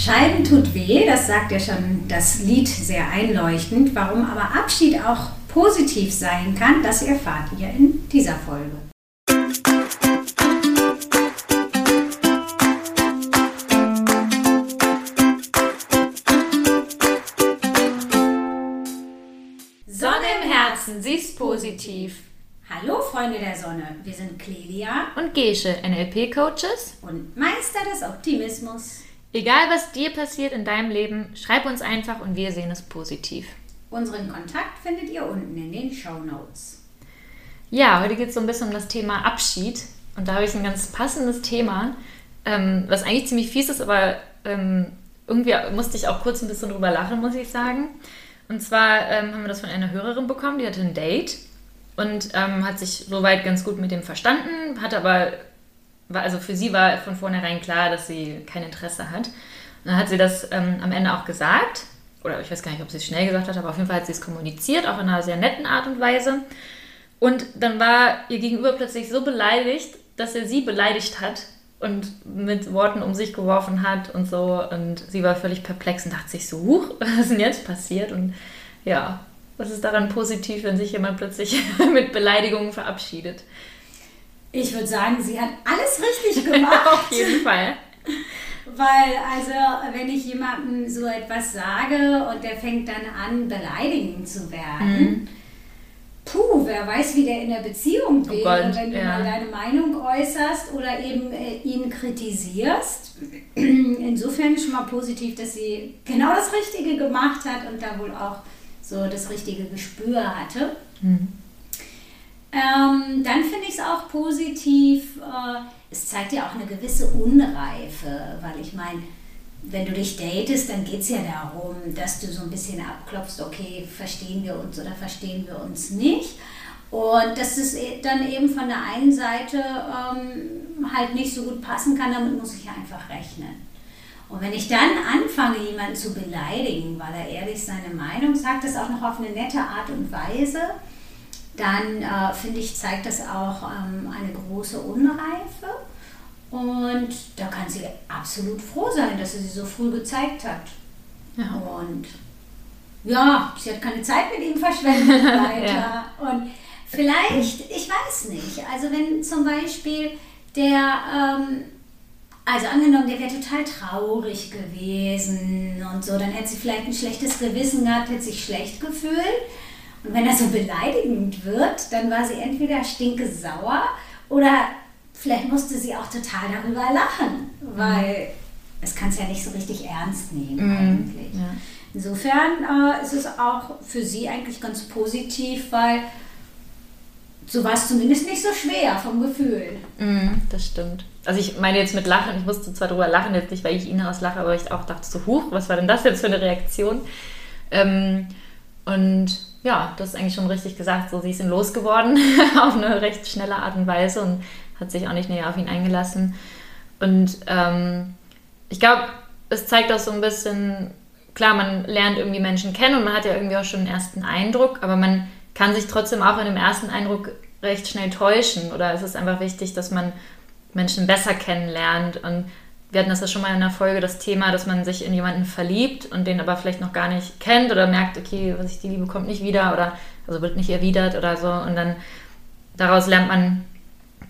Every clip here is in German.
Scheiden tut weh, das sagt ja schon das Lied sehr einleuchtend. Warum aber Abschied auch positiv sein kann, das erfahrt ihr in dieser Folge. Sonne im Herzen, sie ist positiv. Hallo Freunde der Sonne, wir sind Clelia und Gesche, NLP-Coaches und Meister des Optimismus. Egal was dir passiert in deinem Leben, schreib uns einfach und wir sehen es positiv. Unseren Kontakt findet ihr unten in den Show Notes. Ja, heute geht es so ein bisschen um das Thema Abschied und da habe ich ein ganz passendes Thema, ähm, was eigentlich ziemlich fies ist, aber ähm, irgendwie musste ich auch kurz ein bisschen drüber lachen, muss ich sagen. Und zwar ähm, haben wir das von einer Hörerin bekommen, die hatte ein Date und ähm, hat sich soweit ganz gut mit dem verstanden, hat aber, also für sie war von vornherein klar, dass sie kein Interesse hat. Und dann hat sie das ähm, am Ende auch gesagt, oder ich weiß gar nicht, ob sie es schnell gesagt hat, aber auf jeden Fall hat sie es kommuniziert, auch in einer sehr netten Art und Weise. Und dann war ihr Gegenüber plötzlich so beleidigt, dass er sie beleidigt hat und mit Worten um sich geworfen hat und so. Und sie war völlig perplex und dachte sich so, huch, was ist denn jetzt passiert? Und ja, was ist daran positiv, wenn sich jemand plötzlich mit Beleidigungen verabschiedet? Ich würde sagen, sie hat alles richtig gemacht. Auf jeden Fall. Weil, also, wenn ich jemandem so etwas sage und der fängt dann an, beleidigend zu werden, mhm. puh, wer weiß, wie der in der Beziehung oh wäre, wenn du ja. mal deine Meinung äußerst oder eben äh, ihn kritisierst. Insofern ist schon mal positiv, dass sie genau das Richtige gemacht hat und da wohl auch so das richtige Gespür hatte. Mhm. Ähm, dann finde ich es auch positiv, äh, es zeigt ja auch eine gewisse Unreife, weil ich meine, wenn du dich datest, dann geht es ja darum, dass du so ein bisschen abklopfst, okay, verstehen wir uns oder verstehen wir uns nicht. Und dass es e-, dann eben von der einen Seite ähm, halt nicht so gut passen kann, damit muss ich einfach rechnen. Und wenn ich dann anfange, jemanden zu beleidigen, weil er ehrlich seine Meinung sagt, das auch noch auf eine nette Art und Weise, dann äh, finde ich, zeigt das auch ähm, eine große Unreife. Und da kann sie absolut froh sein, dass sie sie so früh gezeigt hat. Ja. Und ja, sie hat keine Zeit mit ihm verschwendet weiter. ja. Und vielleicht, ich weiß nicht, also wenn zum Beispiel der ähm, also angenommen, der wäre total traurig gewesen und so, dann hätte sie vielleicht ein schlechtes Gewissen gehabt, hätte sich schlecht gefühlt. Und wenn er so beleidigend wird, dann war sie entweder stinke sauer oder vielleicht musste sie auch total darüber lachen, weil mhm. es kann es ja nicht so richtig ernst nehmen mhm. eigentlich. Ja. Insofern äh, ist es auch für sie eigentlich ganz positiv, weil so war es zumindest nicht so schwer vom Gefühl. Mhm, das stimmt. Also ich meine jetzt mit Lachen, ich musste zwar drüber lachen, jetzt nicht, weil ich ihn auslache, aber ich auch dachte so, huch, was war denn das jetzt für eine Reaktion? Ähm, und ja, das ist eigentlich schon richtig gesagt, so sie ist ihn losgeworden auf eine recht schnelle Art und Weise und hat sich auch nicht näher auf ihn eingelassen. Und ähm, ich glaube, es zeigt auch so ein bisschen, klar, man lernt irgendwie Menschen kennen und man hat ja irgendwie auch schon einen ersten Eindruck, aber man kann sich trotzdem auch in dem ersten Eindruck recht schnell täuschen. Oder es ist einfach wichtig, dass man Menschen besser kennenlernt. Und wir hatten das ja schon mal in der Folge, das Thema, dass man sich in jemanden verliebt und den aber vielleicht noch gar nicht kennt oder merkt, okay, was ich die Liebe kommt nicht wieder oder also wird nicht erwidert oder so. Und dann daraus lernt man,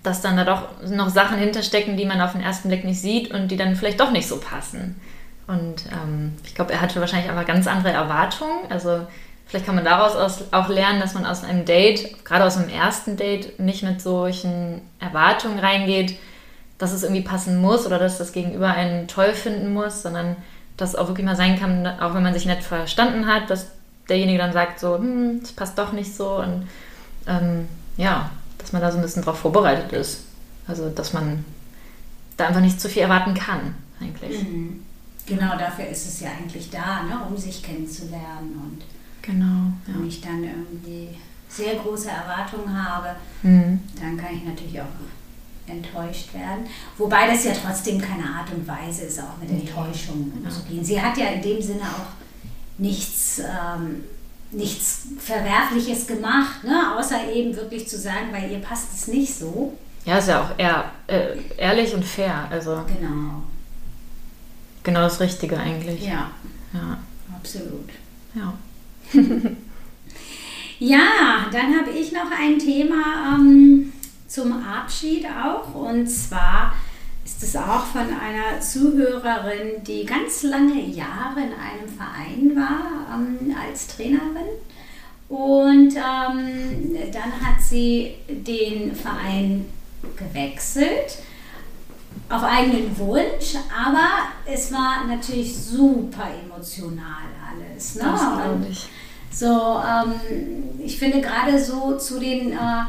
dass dann da doch noch Sachen hinterstecken, die man auf den ersten Blick nicht sieht und die dann vielleicht doch nicht so passen. Und ähm, ich glaube, er hatte wahrscheinlich einfach ganz andere Erwartungen. Also Vielleicht kann man daraus auch lernen, dass man aus einem Date, gerade aus einem ersten Date, nicht mit solchen Erwartungen reingeht, dass es irgendwie passen muss oder dass das Gegenüber einen toll finden muss, sondern dass es auch wirklich mal sein kann, auch wenn man sich nicht verstanden hat, dass derjenige dann sagt so, hm, das passt doch nicht so und ähm, ja, dass man da so ein bisschen drauf vorbereitet ist. Also, dass man da einfach nicht zu viel erwarten kann, eigentlich. Mhm. Genau dafür ist es ja eigentlich da, ne, um sich kennenzulernen und Genau. Ja. Wenn ich dann irgendwie sehr große Erwartungen habe, mhm. dann kann ich natürlich auch enttäuscht werden. Wobei das ja trotzdem keine Art und Weise ist, auch mit Enttäuschung ja. zu gehen. Sie hat ja in dem Sinne auch nichts, ähm, nichts Verwerfliches gemacht, ne? außer eben wirklich zu sagen, bei ihr passt es nicht so. Ja, ist ja auch eher, äh, ehrlich und fair. Also. Genau. genau das Richtige eigentlich. Ja. Ja. Absolut. Ja. ja, dann habe ich noch ein Thema ähm, zum Abschied auch. Und zwar ist es auch von einer Zuhörerin, die ganz lange Jahre in einem Verein war ähm, als Trainerin. Und ähm, dann hat sie den Verein gewechselt auf eigenen Wunsch, aber es war natürlich super emotional alles. Ne? Das ich. So, ähm, ich finde gerade so zu den äh,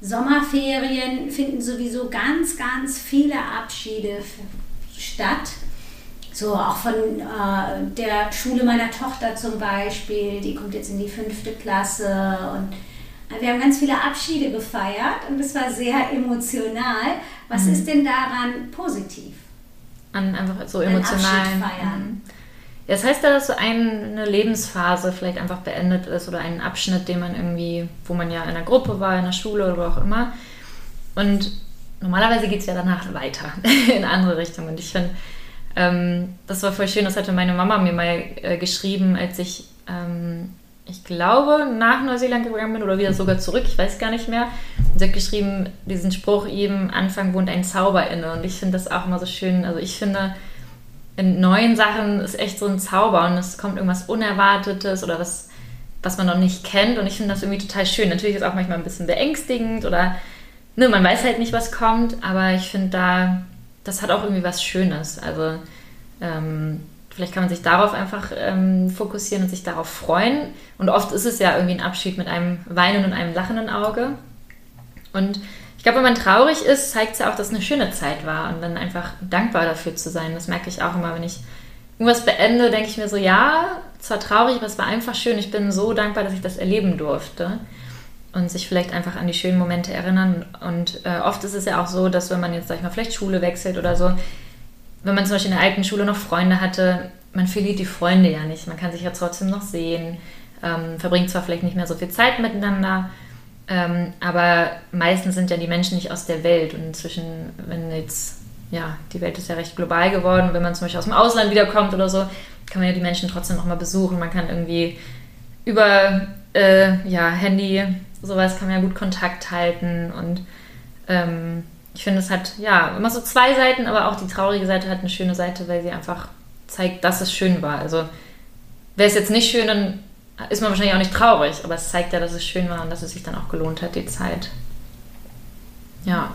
Sommerferien finden sowieso ganz, ganz viele Abschiede statt. So auch von äh, der Schule meiner Tochter zum Beispiel, die kommt jetzt in die fünfte Klasse und wir haben ganz viele Abschiede gefeiert und es war sehr emotional. Was mhm. ist denn daran positiv? An einfach so emotionalen. feiern. Das heißt ja, dass so eine Lebensphase vielleicht einfach beendet ist oder einen Abschnitt, den man irgendwie, wo man ja in einer Gruppe war, in der Schule oder wo auch immer. Und normalerweise geht es ja danach weiter in andere Richtungen. Und ich finde, ähm, das war voll schön, das hatte meine Mama mir mal äh, geschrieben, als ich ähm, ich glaube, nach Neuseeland gegangen bin oder wieder sogar zurück, ich weiß gar nicht mehr. Und sie hat geschrieben, diesen Spruch, jedem Anfang wohnt ein Zauber inne. Und ich finde das auch immer so schön. Also ich finde, in neuen Sachen ist echt so ein Zauber und es kommt irgendwas Unerwartetes oder was, was man noch nicht kennt. Und ich finde das irgendwie total schön. Natürlich ist es auch manchmal ein bisschen beängstigend oder ne, man weiß halt nicht, was kommt, aber ich finde da, das hat auch irgendwie was Schönes. Also ähm, Vielleicht kann man sich darauf einfach ähm, fokussieren und sich darauf freuen. Und oft ist es ja irgendwie ein Abschied mit einem weinenden und einem lachenden Auge. Und ich glaube, wenn man traurig ist, zeigt es ja auch, dass es eine schöne Zeit war und dann einfach dankbar dafür zu sein. Das merke ich auch immer, wenn ich irgendwas beende, denke ich mir so, ja, zwar traurig, aber es war einfach schön. Ich bin so dankbar, dass ich das erleben durfte. Und sich vielleicht einfach an die schönen Momente erinnern. Und äh, oft ist es ja auch so, dass wenn man jetzt, sag ich mal, vielleicht Schule wechselt oder so, wenn man zum Beispiel in der alten Schule noch Freunde hatte, man verliert die Freunde ja nicht. Man kann sich ja trotzdem noch sehen, ähm, verbringt zwar vielleicht nicht mehr so viel Zeit miteinander, ähm, aber meistens sind ja die Menschen nicht aus der Welt. Und inzwischen, wenn jetzt, ja, die Welt ist ja recht global geworden, wenn man zum Beispiel aus dem Ausland wiederkommt oder so, kann man ja die Menschen trotzdem noch mal besuchen. Man kann irgendwie über äh, ja, Handy, sowas kann man ja gut Kontakt halten und ähm, ich finde, es hat ja immer so zwei Seiten, aber auch die traurige Seite hat eine schöne Seite, weil sie einfach zeigt, dass es schön war. Also wäre es jetzt nicht schön, dann ist man wahrscheinlich auch nicht traurig, aber es zeigt ja, dass es schön war und dass es sich dann auch gelohnt hat, die Zeit. Ja.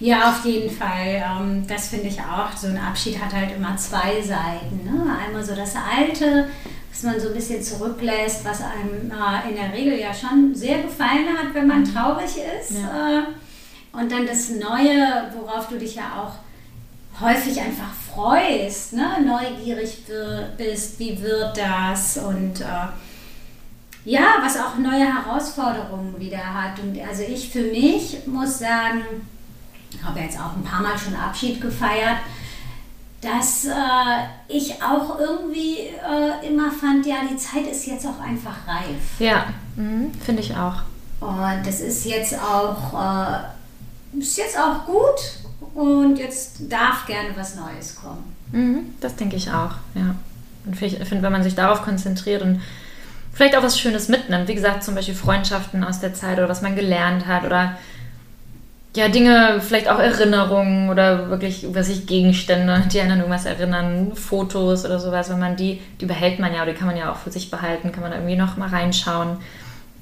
Ja, auf jeden Fall. Ähm, das finde ich auch. So ein Abschied hat halt immer zwei Seiten. Ne? Einmal so das Alte, was man so ein bisschen zurücklässt, was einem in der Regel ja schon sehr gefallen hat, wenn man mhm. traurig ist. Ja. Äh, und dann das Neue, worauf du dich ja auch häufig einfach freust, ne? neugierig bist, wie wird das und äh, ja, was auch neue Herausforderungen wieder hat. Und also ich für mich muss sagen, ich habe jetzt auch ein paar Mal schon Abschied gefeiert, dass äh, ich auch irgendwie äh, immer fand, ja, die Zeit ist jetzt auch einfach reif. Ja, mhm, finde ich auch. Und das ist jetzt auch äh, ist jetzt auch gut und jetzt darf gerne was Neues kommen. Mhm, das denke ich auch, ja. Und ich finde, wenn man sich darauf konzentriert und vielleicht auch was Schönes mitnimmt, wie gesagt, zum Beispiel Freundschaften aus der Zeit oder was man gelernt hat oder ja, Dinge, vielleicht auch Erinnerungen oder wirklich, was ich, Gegenstände, die einen an irgendwas erinnern, Fotos oder sowas, wenn man die, die behält man ja oder die kann man ja auch für sich behalten, kann man da irgendwie noch mal reinschauen.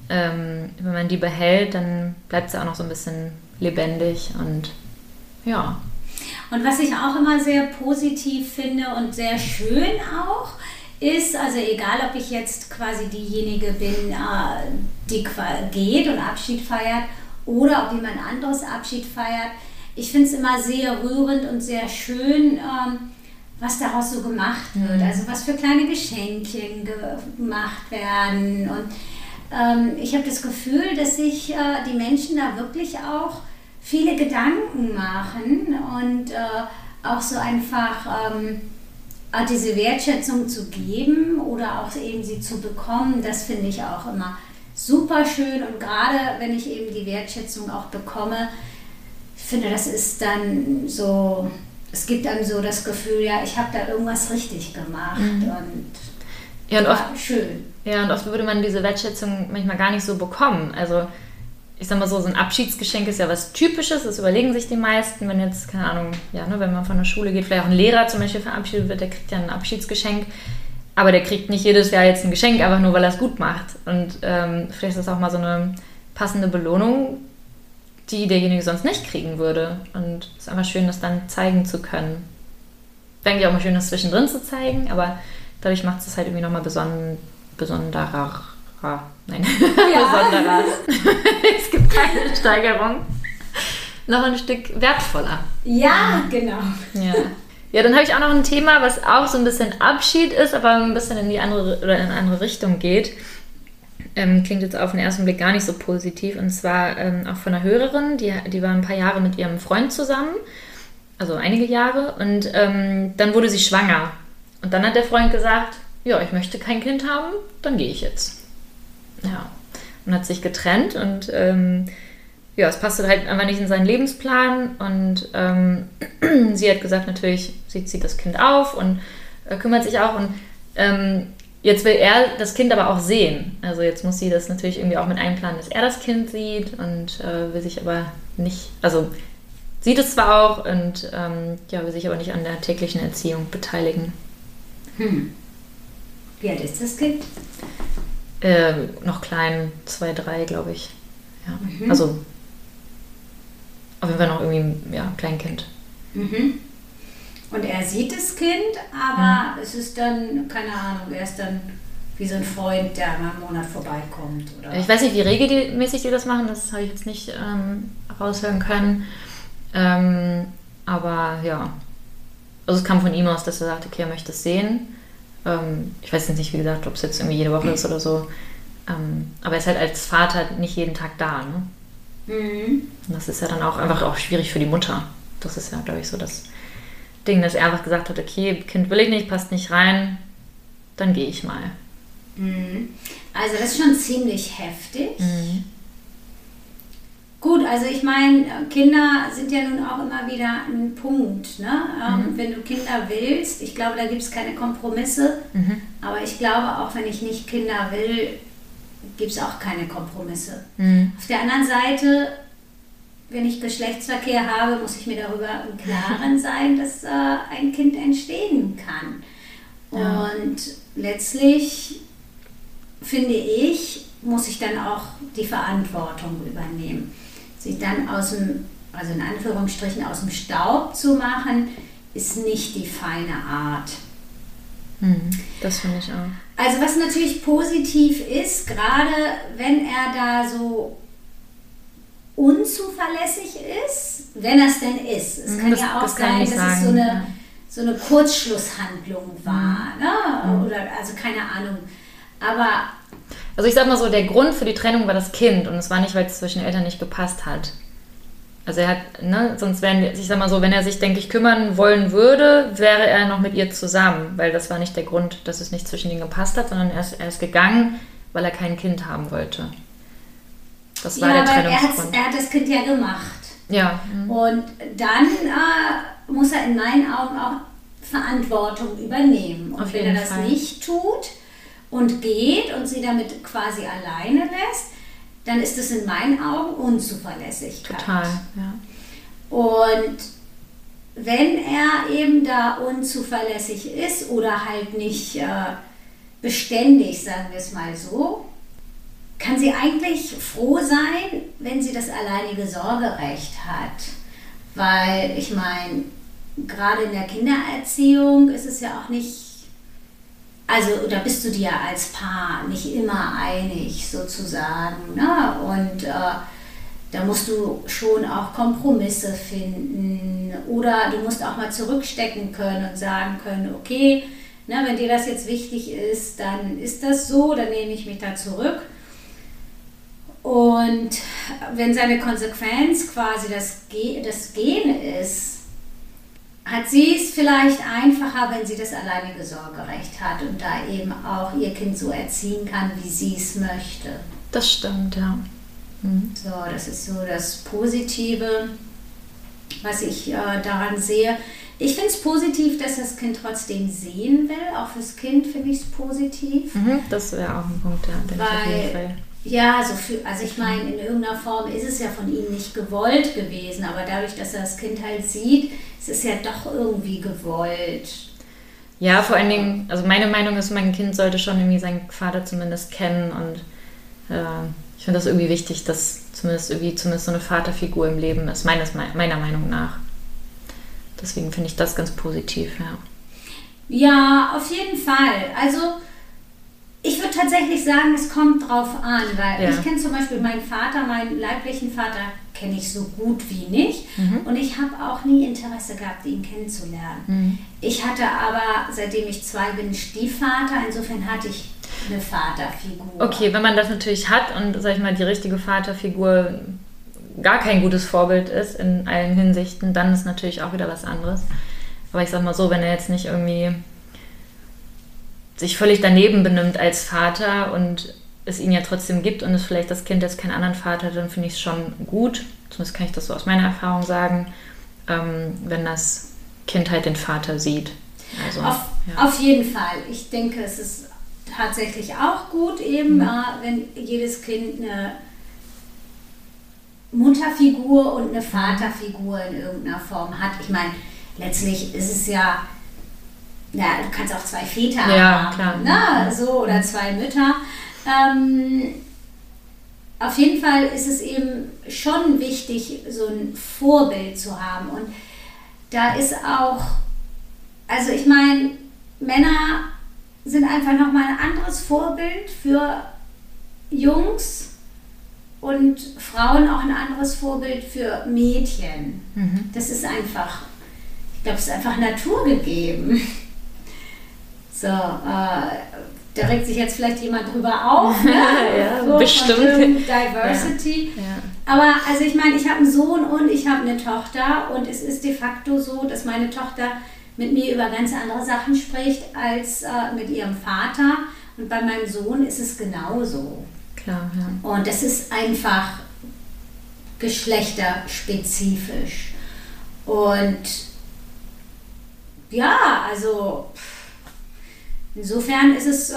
Ähm, wenn man die behält, dann bleibt ja auch noch so ein bisschen lebendig und ja. Und was ich auch immer sehr positiv finde und sehr schön auch, ist, also egal ob ich jetzt quasi diejenige bin, äh, die geht und Abschied feiert oder ob jemand anderes Abschied feiert, ich finde es immer sehr rührend und sehr schön, ähm, was daraus so gemacht wird. Mhm. Also was für kleine Geschenkchen gemacht werden. Und ähm, ich habe das Gefühl, dass sich äh, die Menschen da wirklich auch viele Gedanken machen und äh, auch so einfach ähm, diese Wertschätzung zu geben oder auch eben sie zu bekommen, das finde ich auch immer super schön und gerade wenn ich eben die Wertschätzung auch bekomme, ich finde, das ist dann so es gibt einem so das Gefühl, ja, ich habe da irgendwas richtig gemacht mhm. und ja, und oft, schön. Ja, und oft würde man diese Wertschätzung manchmal gar nicht so bekommen. Also ich sag mal so, so ein Abschiedsgeschenk ist ja was Typisches, das überlegen sich die meisten, wenn jetzt, keine Ahnung, ja, ne, wenn man von der Schule geht, vielleicht auch ein Lehrer zum Beispiel verabschiedet wird, der kriegt ja ein Abschiedsgeschenk, aber der kriegt nicht jedes Jahr jetzt ein Geschenk, einfach nur, weil er es gut macht. Und ähm, vielleicht ist das auch mal so eine passende Belohnung, die derjenige sonst nicht kriegen würde. Und es ist einfach schön, das dann zeigen zu können. Denke ich auch mal schön, das zwischendrin zu zeigen, aber dadurch macht es halt irgendwie nochmal beson besonderer. Nein, ja. besonderer. es gibt keine Steigerung. Noch ein Stück wertvoller. Ja, genau. Ja. Ja, dann habe ich auch noch ein Thema, was auch so ein bisschen Abschied ist, aber ein bisschen in die andere oder in eine andere Richtung geht. Ähm, klingt jetzt auf den ersten Blick gar nicht so positiv. Und zwar ähm, auch von einer Hörerin, die, die war ein paar Jahre mit ihrem Freund zusammen, also einige Jahre, und ähm, dann wurde sie schwanger. Und dann hat der Freund gesagt, ja, ich möchte kein Kind haben, dann gehe ich jetzt. Ja. Und hat sich getrennt und ähm, ja, es passte halt einfach nicht in seinen Lebensplan. Und ähm, sie hat gesagt, natürlich, sie zieht das Kind auf und äh, kümmert sich auch. Und ähm, Jetzt will er das Kind aber auch sehen. Also jetzt muss sie das natürlich irgendwie auch mit einplanen, dass er das Kind sieht und äh, will sich aber nicht, also sieht es zwar auch und ähm, ja, will sich aber nicht an der täglichen Erziehung beteiligen. Hm. Wie alt ist das Kind? Äh, noch klein, zwei, drei, glaube ich. Ja. Mhm. Also auf jeden Fall noch irgendwie, ja, Kleinkind. Mhm. Und er sieht das Kind, aber mhm. es ist dann, keine Ahnung, er ist dann wie so ein Freund, der einmal im Monat vorbeikommt. Oder? Ich weiß nicht, wie regelmäßig die das machen, das habe ich jetzt nicht ähm, raushören können. Ähm, aber ja, also es kam von ihm aus, dass er sagte, okay, er möchte es sehen. Ähm, ich weiß jetzt nicht, wie gesagt, ob es jetzt irgendwie jede Woche ist oder so. Ähm, aber er ist halt als Vater nicht jeden Tag da. Ne? Mhm. Und das ist ja dann auch einfach auch schwierig für die Mutter. Das ist ja, glaube ich, so das Ding, dass er einfach gesagt hat, okay, Kind will ich nicht, passt nicht rein, dann gehe ich mal. Mhm. Also das ist schon ziemlich heftig. Mhm. Gut, also ich meine, Kinder sind ja nun auch immer wieder ein Punkt. Ne? Ähm, mhm. Wenn du Kinder willst, ich glaube, da gibt es keine Kompromisse. Mhm. Aber ich glaube, auch wenn ich nicht Kinder will, gibt es auch keine Kompromisse. Mhm. Auf der anderen Seite wenn ich Geschlechtsverkehr habe, muss ich mir darüber im Klaren sein, dass äh, ein Kind entstehen kann. Ja. Und letztlich finde ich, muss ich dann auch die Verantwortung übernehmen. Sich dann aus dem, also in Anführungsstrichen aus dem Staub zu machen, ist nicht die feine Art. Hm, das finde ich auch. Also was natürlich positiv ist, gerade wenn er da so unzuverlässig ist, wenn er es denn ist. Es mhm, kann das, ja auch sein, dass sagen, es so eine, so eine Kurzschlusshandlung war. Mhm. Ne? Mhm. Oder also keine Ahnung. Aber. Also ich sag mal so, der Grund für die Trennung war das Kind und es war nicht, weil es zwischen den Eltern nicht gepasst hat. Also er hat, ne, sonst wären, ich sag mal so, wenn er sich, denke ich, kümmern wollen würde, wäre er noch mit ihr zusammen, weil das war nicht der Grund, dass es nicht zwischen ihnen gepasst hat, sondern er ist, er ist gegangen, weil er kein Kind haben wollte. Das war ja, der Trennungsgrund. Er, er, hat das Kind ja gemacht. Ja. Mhm. Und dann äh, muss er in meinen Augen auch Verantwortung übernehmen. Und Auf wenn er das Fall. nicht tut und geht und sie damit quasi alleine lässt, dann ist es in meinen Augen Unzuverlässigkeit. Total, ja. Und wenn er eben da unzuverlässig ist oder halt nicht äh, beständig, sagen wir es mal so, kann sie eigentlich froh sein, wenn sie das alleinige Sorgerecht hat. Weil ich meine, gerade in der Kindererziehung ist es ja auch nicht, also da bist du dir als Paar nicht immer einig sozusagen. Ne? Und äh, da musst du schon auch Kompromisse finden oder du musst auch mal zurückstecken können und sagen können, okay, ne, wenn dir das jetzt wichtig ist, dann ist das so, dann nehme ich mich da zurück. Und wenn seine Konsequenz quasi das, Ge das Gehen ist, hat sie es vielleicht einfacher, wenn sie das alleinige Sorgerecht hat und da eben auch ihr Kind so erziehen kann, wie sie es möchte. Das stimmt, ja. Mhm. So, das ist so das Positive, was ich äh, daran sehe. Ich finde es positiv, dass das Kind trotzdem sehen will. Auch fürs Kind finde ich es positiv. Mhm, das wäre auch ein Punkt, ja, Fall. Ja, also, für, also ich meine, in irgendeiner Form ist es ja von ihm nicht gewollt gewesen, aber dadurch, dass er das Kind halt sieht, ist es ja doch irgendwie gewollt. Ja, vor allen Dingen, also meine Meinung ist, mein Kind sollte schon irgendwie seinen Vater zumindest kennen und äh, ich finde das irgendwie wichtig, dass zumindest irgendwie zumindest so eine Vaterfigur im Leben ist, meines, meiner Meinung nach. Deswegen finde ich das ganz positiv, ja. Ja, auf jeden Fall. Also ich würde tatsächlich sagen, es kommt drauf an, weil ja. ich kenne zum Beispiel meinen Vater, meinen leiblichen Vater kenne ich so gut wie nicht mhm. und ich habe auch nie Interesse gehabt, ihn kennenzulernen. Mhm. Ich hatte aber, seitdem ich zwei bin, Stiefvater, insofern hatte ich eine Vaterfigur. Okay, wenn man das natürlich hat und, sag ich mal, die richtige Vaterfigur gar kein gutes Vorbild ist in allen Hinsichten, dann ist natürlich auch wieder was anderes. Aber ich sag mal so, wenn er jetzt nicht irgendwie sich völlig daneben benimmt als Vater und es ihn ja trotzdem gibt und es vielleicht das Kind jetzt keinen anderen Vater hat, dann finde ich es schon gut, zumindest kann ich das so aus meiner Erfahrung sagen, ähm, wenn das Kind halt den Vater sieht. Also, auf, ja. auf jeden Fall. Ich denke, es ist tatsächlich auch gut, eben, mhm. äh, wenn jedes Kind eine Mutterfigur und eine Vaterfigur in irgendeiner Form hat. Ich meine, letztlich ist es ja, ja, du kannst auch zwei Väter ja, haben, klar. Ne? so oder zwei Mütter. Ähm, auf jeden Fall ist es eben schon wichtig, so ein Vorbild zu haben. Und da ist auch, also ich meine, Männer sind einfach nochmal ein anderes Vorbild für Jungs und Frauen auch ein anderes Vorbild für Mädchen. Mhm. Das ist einfach, ich glaube, es ist einfach naturgegeben. So, äh, da regt sich jetzt vielleicht jemand drüber auf. Ne? ja, so, bestimmt. Diversity. Ja, ja. Aber also ich meine, ich habe einen Sohn und ich habe eine Tochter und es ist de facto so, dass meine Tochter mit mir über ganz andere Sachen spricht als äh, mit ihrem Vater. Und bei meinem Sohn ist es genauso. Klar, ja. Und das ist einfach geschlechterspezifisch. Und ja, also insofern ist es äh,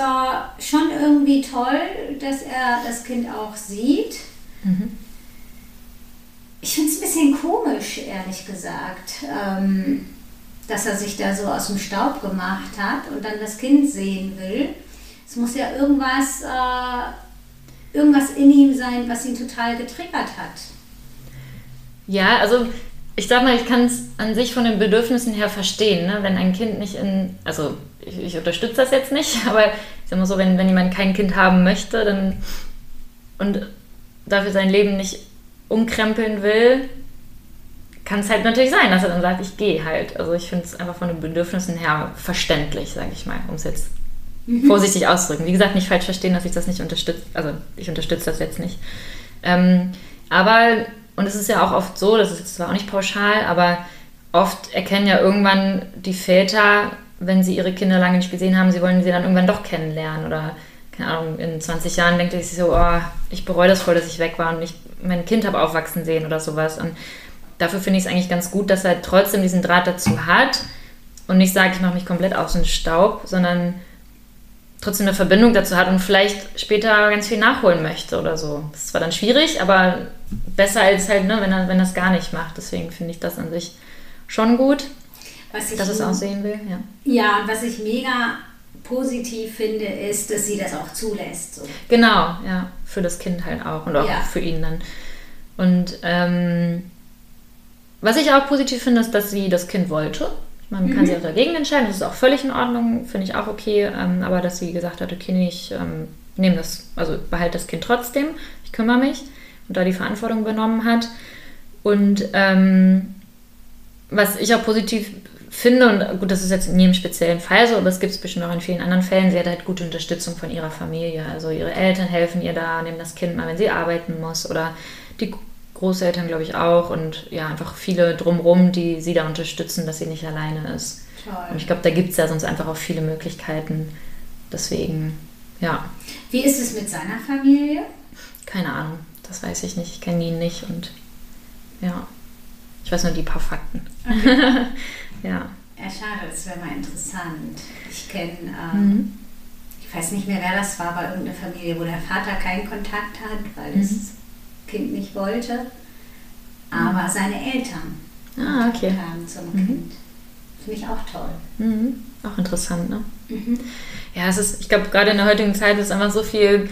schon irgendwie toll, dass er das Kind auch sieht. Mhm. Ich finde es ein bisschen komisch, ehrlich gesagt. Ähm, dass er sich da so aus dem Staub gemacht hat und dann das Kind sehen will. Es muss ja irgendwas, äh, irgendwas in ihm sein, was ihn total getriggert hat. Ja, also ich sag mal, ich kann es an sich von den Bedürfnissen her verstehen, ne? wenn ein Kind nicht in, also ich, ich unterstütze das jetzt nicht, aber ich sag mal so, wenn, wenn jemand kein Kind haben möchte dann, und dafür sein Leben nicht umkrempeln will, kann es halt natürlich sein, dass er dann sagt, ich gehe halt. Also ich finde es einfach von den Bedürfnissen her verständlich, sage ich mal, um es jetzt mhm. vorsichtig auszudrücken. Wie gesagt, nicht falsch verstehen, dass ich das nicht unterstütze. Also ich unterstütze das jetzt nicht. Ähm, aber, und es ist ja auch oft so, das ist zwar auch nicht pauschal, aber oft erkennen ja irgendwann die Väter, wenn sie ihre Kinder lange nicht gesehen haben, sie wollen sie dann irgendwann doch kennenlernen oder keine Ahnung, in 20 Jahren denkt sich so, oh, ich bereue das voll, dass ich weg war und ich mein Kind habe aufwachsen sehen oder sowas. Und dafür finde ich es eigentlich ganz gut, dass er trotzdem diesen Draht dazu hat und nicht sagt, ich mache mich komplett aus dem Staub, sondern trotzdem eine Verbindung dazu hat und vielleicht später ganz viel nachholen möchte oder so. Das ist zwar dann schwierig, aber besser als halt, ne, wenn er wenn das gar nicht macht. Deswegen finde ich das an sich schon gut, was ich, dass es aussehen will. Ja. ja, und was ich mega positiv finde, ist, dass sie das auch zulässt. So. Genau, ja, für das Kind halt auch und auch ja. für ihn dann. Und ähm, was ich auch positiv finde, ist, dass sie das Kind wollte. Man mhm. kann sich auch dagegen entscheiden, das ist auch völlig in Ordnung, finde ich auch okay. Ähm, aber dass sie gesagt hat, okay, ich ähm, nehme das, also behalte das Kind trotzdem, ich kümmere mich und da die Verantwortung übernommen hat. Und ähm, was ich auch positiv finde, und gut, das ist jetzt in jedem speziellen Fall so, aber es gibt es bestimmt auch in vielen anderen Fällen, sie hat halt gute Unterstützung von ihrer Familie. Also ihre Eltern helfen ihr da, nehmen das Kind mal, wenn sie arbeiten muss oder die Großeltern, glaube ich, auch und ja, einfach viele drumherum, die sie da unterstützen, dass sie nicht alleine ist. Toll. Und ich glaube, da gibt es ja sonst einfach auch viele Möglichkeiten. Deswegen, ja. Wie ist es mit seiner Familie? Keine Ahnung, das weiß ich nicht. Ich kenne ihn nicht und ja, ich weiß nur die paar Fakten. Okay. ja. Ja, schade, das wäre mal interessant. Ich kenne, ähm, mhm. ich weiß nicht mehr, wer das war, aber irgendeine Familie, wo der Vater keinen Kontakt hat, weil mhm. das Kind nicht wollte. Aber mhm. seine Eltern ah, okay. haben zum mhm. Kind. Finde ich auch toll. Mhm. Auch interessant, ne? Mhm. Ja, es ist, ich glaube, gerade in der heutigen Zeit ist einfach so viel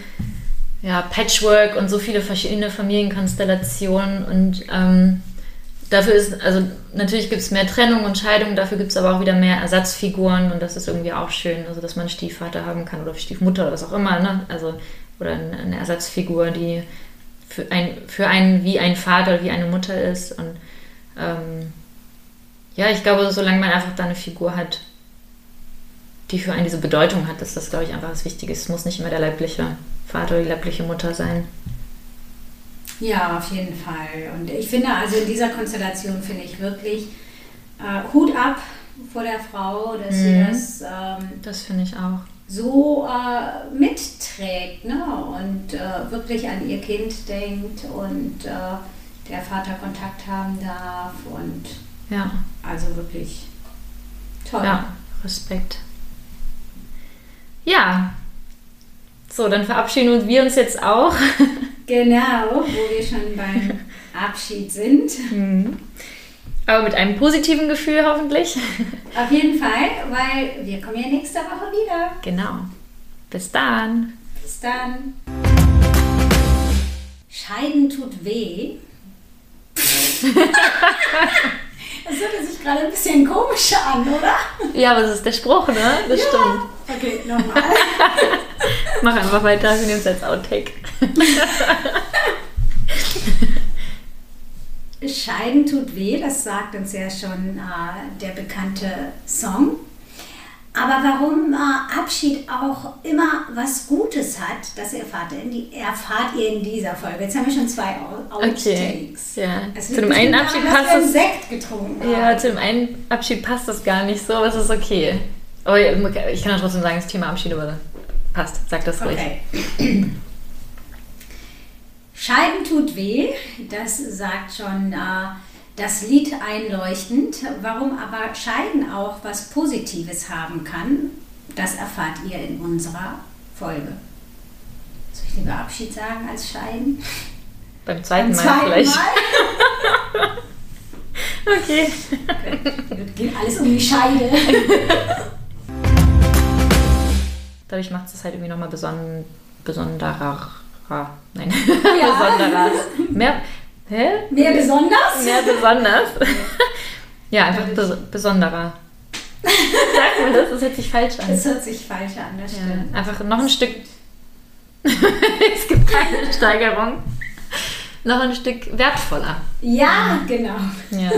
ja, Patchwork und so viele verschiedene Familienkonstellationen und ähm, dafür ist, also natürlich gibt es mehr Trennung und Scheidung, dafür gibt es aber auch wieder mehr Ersatzfiguren und das ist irgendwie auch schön, also dass man einen Stiefvater haben kann oder Stiefmutter oder was auch immer, ne? Also, oder eine Ersatzfigur, die für, ein, für einen wie ein Vater oder wie eine Mutter ist. Und ähm, ja, ich glaube, solange man einfach da eine Figur hat, die für einen diese Bedeutung hat, ist das, glaube ich, einfach das Wichtige. Es muss nicht immer der leibliche Vater oder die leibliche Mutter sein. Ja, auf jeden Fall. Und ich finde, also in dieser Konstellation finde ich wirklich äh, Hut ab vor der Frau, dass mhm. sie das. Ähm, das finde ich auch. So äh, mitträgt ne? und äh, wirklich an ihr Kind denkt und äh, der Vater Kontakt haben darf und ja. also wirklich toll. Ja, Respekt. Ja, so, dann verabschieden wir uns jetzt auch. Genau, wo wir schon beim Abschied sind. Mhm. Aber mit einem positiven Gefühl hoffentlich. Auf jeden Fall, weil wir kommen ja nächste Woche wieder. Genau. Bis dann. Bis dann. Scheiden tut weh. das hört sich gerade ein bisschen komisch an, oder? Ja, aber das ist der Spruch, ne? Das ja. stimmt. Okay, nochmal. Mach einfach weiter, wir nehmen es als Outtake. Scheiden tut weh, das sagt uns ja schon äh, der bekannte Song. Aber warum äh, Abschied auch immer was Gutes hat, das erfahrt ihr, in die, erfahrt ihr in dieser Folge. Jetzt haben wir schon zwei Outtakes. Okay, ja. zu dem einen Abschied passt das. Sekt getrunken ja, zu dem einen Abschied passt das gar nicht so, aber es ist okay. Aber ich kann trotzdem sagen, das Thema Abschied, passt. Sag das ruhig. Scheiden tut weh, das sagt schon äh, das Lied einleuchtend. Warum aber Scheiden auch was Positives haben kann, das erfahrt ihr in unserer Folge. Soll ich lieber Abschied sagen als Scheiden? Beim zweiten Beim Mal zweiten vielleicht. Mal? okay. okay. Geht alles um die Scheide. Dadurch macht es halt irgendwie nochmal beson besonderer. Nein, ja. besonderer. Mehr, hä? Mehr besonders? Mehr besonders. ja, einfach bes besonderer. Sag mir das, das hört sich falsch an. Das hört sich falsch an, das stimmt. Ja, einfach noch ein Stück. es gibt keine Steigerung. Noch ein Stück wertvoller. Ja, genau. Ja.